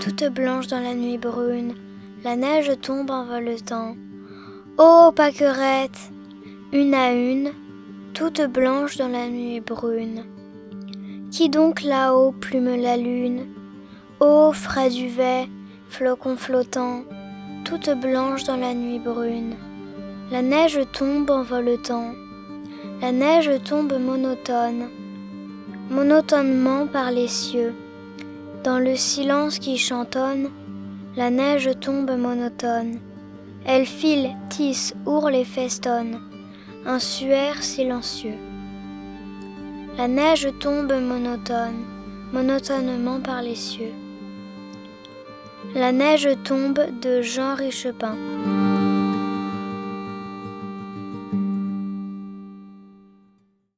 toute blanche dans la nuit brune, la neige tombe en voletant. Ô pâquerettes, une à une, toute blanche dans la nuit brune. Qui donc là-haut plume la lune? Ô frais duvet, flocons flottants, toute blanche dans la nuit brune. La neige tombe en voletant. La neige tombe monotone, monotonement par les cieux. Dans le silence qui chantonne, la neige tombe monotone. Elle file, tisse, ourle et festonne, un suaire silencieux. La neige tombe monotone, monotonement par les cieux. La neige tombe de Jean Richepin.